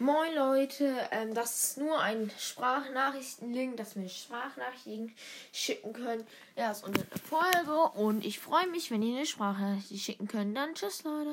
Moin Leute, ähm, das ist nur ein Sprachnachrichtenlink, dass wir Sprachnachrichten schicken können. Er ist unsere der Folge und ich freue mich, wenn ihr eine Sprachnachricht schicken könnt. Dann tschüss Leute.